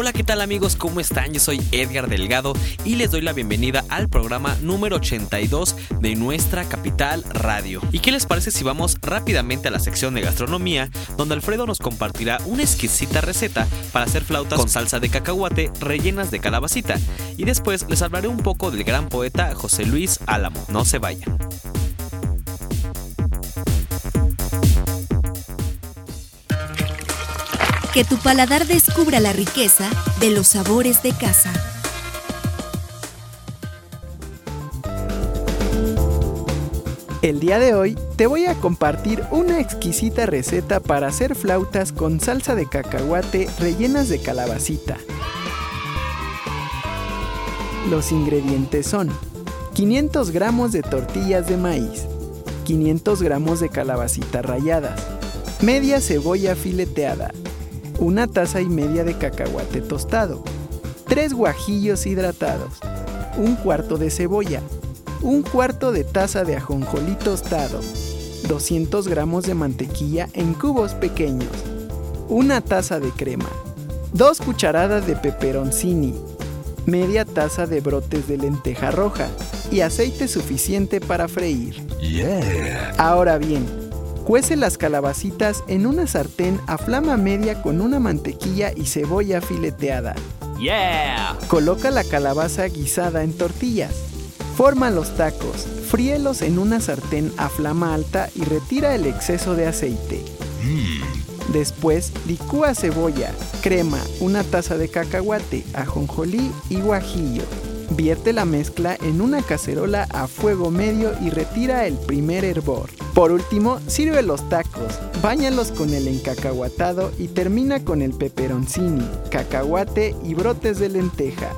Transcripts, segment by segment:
Hola, ¿qué tal amigos? ¿Cómo están? Yo soy Edgar Delgado y les doy la bienvenida al programa número 82 de nuestra capital radio. ¿Y qué les parece si vamos rápidamente a la sección de gastronomía, donde Alfredo nos compartirá una exquisita receta para hacer flautas con salsa de cacahuate rellenas de calabacita? Y después les hablaré un poco del gran poeta José Luis Álamo. No se vayan. Que tu paladar descubra la riqueza de los sabores de casa. El día de hoy te voy a compartir una exquisita receta para hacer flautas con salsa de cacahuate rellenas de calabacita. Los ingredientes son 500 gramos de tortillas de maíz, 500 gramos de calabacita ralladas, media cebolla fileteada, una taza y media de cacahuate tostado, tres guajillos hidratados, un cuarto de cebolla, un cuarto de taza de ajonjolí tostado, 200 gramos de mantequilla en cubos pequeños, una taza de crema, dos cucharadas de peperoncini, media taza de brotes de lenteja roja y aceite suficiente para freír. Ahora bien, Cuece las calabacitas en una sartén a flama media con una mantequilla y cebolla fileteada. ¡Yeah! Coloca la calabaza guisada en tortillas. Forma los tacos, fríelos en una sartén a flama alta y retira el exceso de aceite. Después, licúa cebolla, crema, una taza de cacahuate, ajonjolí y guajillo. Vierte la mezcla en una cacerola a fuego medio y retira el primer hervor. Por último, sirve los tacos, báñalos con el encacahuatado y termina con el peperoncini, cacahuate y brotes de lenteja.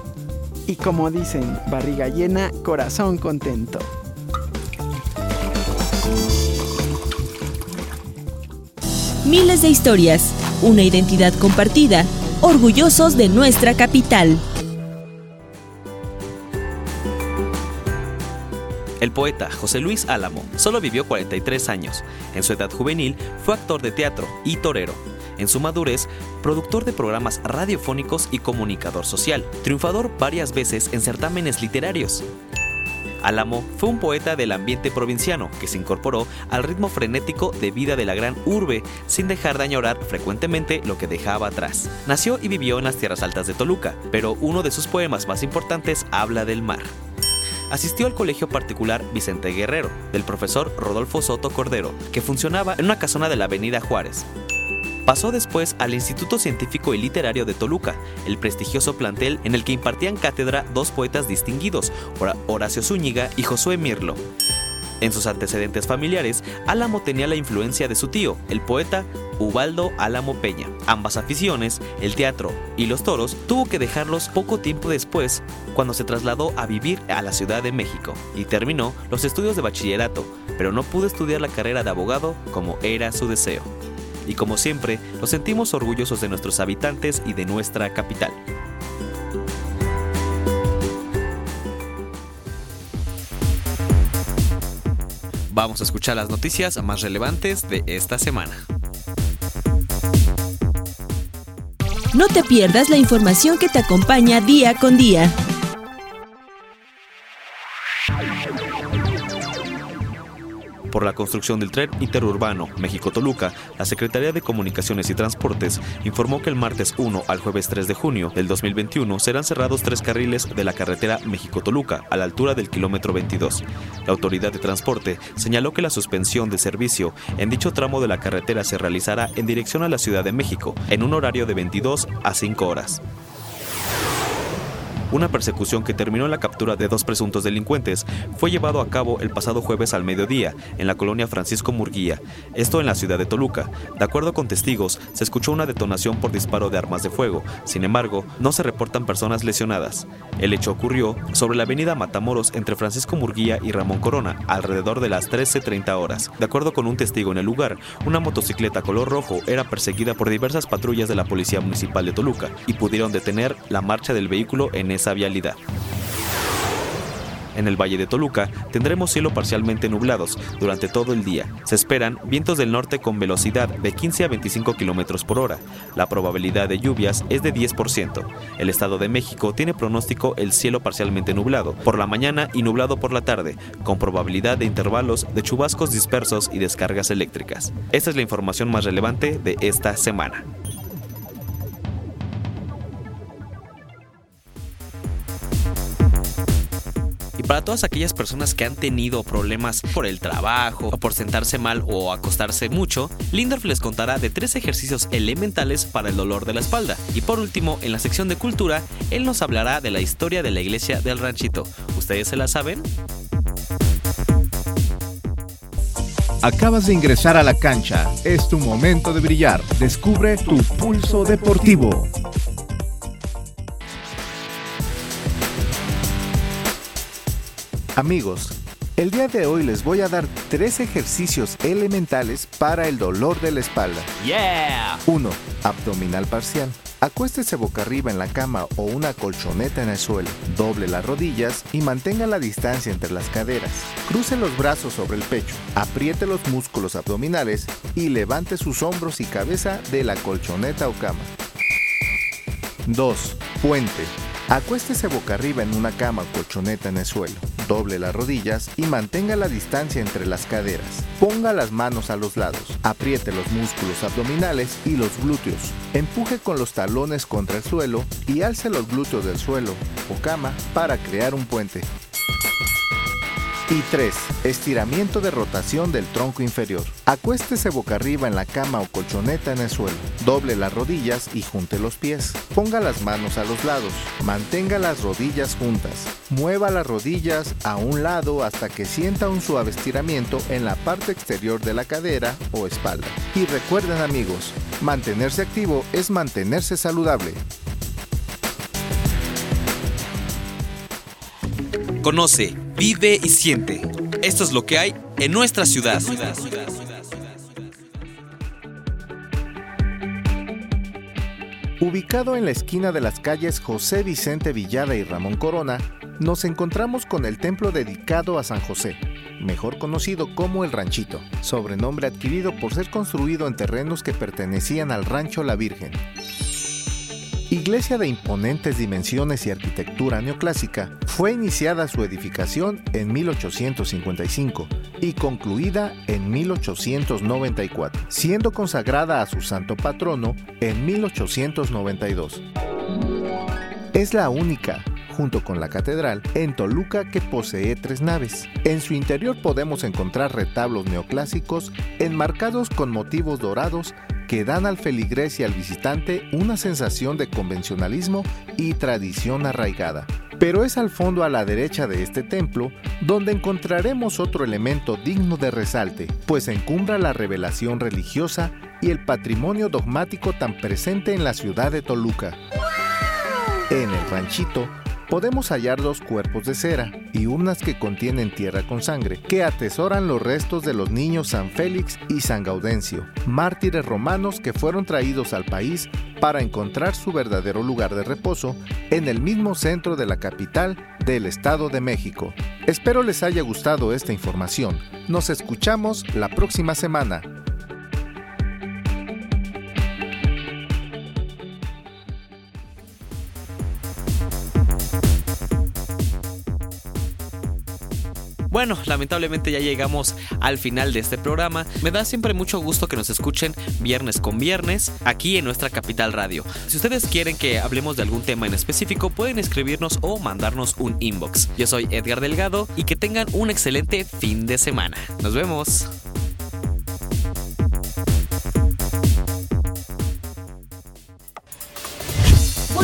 Y como dicen, barriga llena, corazón contento. Miles de historias, una identidad compartida, orgullosos de nuestra capital. El poeta José Luis Álamo solo vivió 43 años. En su edad juvenil fue actor de teatro y torero. En su madurez, productor de programas radiofónicos y comunicador social, triunfador varias veces en certámenes literarios. Álamo fue un poeta del ambiente provinciano que se incorporó al ritmo frenético de vida de la gran urbe sin dejar de añorar frecuentemente lo que dejaba atrás. Nació y vivió en las tierras altas de Toluca, pero uno de sus poemas más importantes habla del mar asistió al colegio particular Vicente Guerrero, del profesor Rodolfo Soto Cordero, que funcionaba en una casona de la Avenida Juárez. Pasó después al Instituto Científico y Literario de Toluca, el prestigioso plantel en el que impartían cátedra dos poetas distinguidos, Horacio Zúñiga y Josué Mirlo. En sus antecedentes familiares, Álamo tenía la influencia de su tío, el poeta Ubaldo Álamo Peña. Ambas aficiones, el teatro y los toros, tuvo que dejarlos poco tiempo después, cuando se trasladó a vivir a la Ciudad de México y terminó los estudios de bachillerato, pero no pudo estudiar la carrera de abogado como era su deseo. Y como siempre, nos sentimos orgullosos de nuestros habitantes y de nuestra capital. Vamos a escuchar las noticias más relevantes de esta semana. No te pierdas la información que te acompaña día con día. Por la construcción del tren interurbano México-Toluca, la Secretaría de Comunicaciones y Transportes informó que el martes 1 al jueves 3 de junio del 2021 serán cerrados tres carriles de la carretera México-Toluca a la altura del kilómetro 22. La autoridad de transporte señaló que la suspensión de servicio en dicho tramo de la carretera se realizará en dirección a la Ciudad de México en un horario de 22 a 5 horas. Una persecución que terminó en la captura de dos presuntos delincuentes fue llevado a cabo el pasado jueves al mediodía en la colonia Francisco Murguía, esto en la ciudad de Toluca. De acuerdo con testigos, se escuchó una detonación por disparo de armas de fuego. Sin embargo, no se reportan personas lesionadas. El hecho ocurrió sobre la avenida Matamoros entre Francisco Murguía y Ramón Corona, alrededor de las 13.30 horas. De acuerdo con un testigo en el lugar, una motocicleta color rojo era perseguida por diversas patrullas de la Policía Municipal de Toluca y pudieron detener la marcha del vehículo en esa vialidad. En el Valle de Toluca tendremos cielo parcialmente nublados durante todo el día. Se esperan vientos del norte con velocidad de 15 a 25 kilómetros por hora. La probabilidad de lluvias es de 10%. El Estado de México tiene pronóstico el cielo parcialmente nublado por la mañana y nublado por la tarde, con probabilidad de intervalos de chubascos dispersos y descargas eléctricas. Esta es la información más relevante de esta semana. Para todas aquellas personas que han tenido problemas por el trabajo o por sentarse mal o acostarse mucho, Lindorf les contará de tres ejercicios elementales para el dolor de la espalda. Y por último, en la sección de cultura, él nos hablará de la historia de la iglesia del ranchito. ¿Ustedes se la saben? Acabas de ingresar a la cancha. Es tu momento de brillar. Descubre tu pulso deportivo. Amigos, el día de hoy les voy a dar tres ejercicios elementales para el dolor de la espalda. ¡Yeah! 1. Abdominal parcial. Acuéstese boca arriba en la cama o una colchoneta en el suelo. Doble las rodillas y mantenga la distancia entre las caderas. Cruce los brazos sobre el pecho. Apriete los músculos abdominales y levante sus hombros y cabeza de la colchoneta o cama. 2. Puente. Acuéstese boca arriba en una cama o colchoneta en el suelo. Doble las rodillas y mantenga la distancia entre las caderas. Ponga las manos a los lados. Apriete los músculos abdominales y los glúteos. Empuje con los talones contra el suelo y alce los glúteos del suelo o cama para crear un puente. Y 3. Estiramiento de rotación del tronco inferior. Acuéstese boca arriba en la cama o colchoneta en el suelo. Doble las rodillas y junte los pies. Ponga las manos a los lados. Mantenga las rodillas juntas. Mueva las rodillas a un lado hasta que sienta un suave estiramiento en la parte exterior de la cadera o espalda. Y recuerden amigos, mantenerse activo es mantenerse saludable. Conoce, vive y siente. Esto es lo que hay en nuestra ciudad. Ubicado en la esquina de las calles José Vicente Villada y Ramón Corona, nos encontramos con el templo dedicado a San José, mejor conocido como el Ranchito, sobrenombre adquirido por ser construido en terrenos que pertenecían al Rancho La Virgen. Iglesia de imponentes dimensiones y arquitectura neoclásica, fue iniciada su edificación en 1855 y concluida en 1894, siendo consagrada a su santo patrono en 1892. Es la única, junto con la catedral, en Toluca que posee tres naves. En su interior podemos encontrar retablos neoclásicos enmarcados con motivos dorados que dan al feligrés y al visitante una sensación de convencionalismo y tradición arraigada. Pero es al fondo a la derecha de este templo donde encontraremos otro elemento digno de resalte, pues encumbra la revelación religiosa y el patrimonio dogmático tan presente en la ciudad de Toluca. En el ranchito podemos hallar dos cuerpos de cera y unas que contienen tierra con sangre, que atesoran los restos de los niños San Félix y San Gaudencio, mártires romanos que fueron traídos al país para encontrar su verdadero lugar de reposo en el mismo centro de la capital del Estado de México. Espero les haya gustado esta información. Nos escuchamos la próxima semana. Bueno, lamentablemente ya llegamos al final de este programa. Me da siempre mucho gusto que nos escuchen viernes con viernes aquí en nuestra capital radio. Si ustedes quieren que hablemos de algún tema en específico, pueden escribirnos o mandarnos un inbox. Yo soy Edgar Delgado y que tengan un excelente fin de semana. Nos vemos.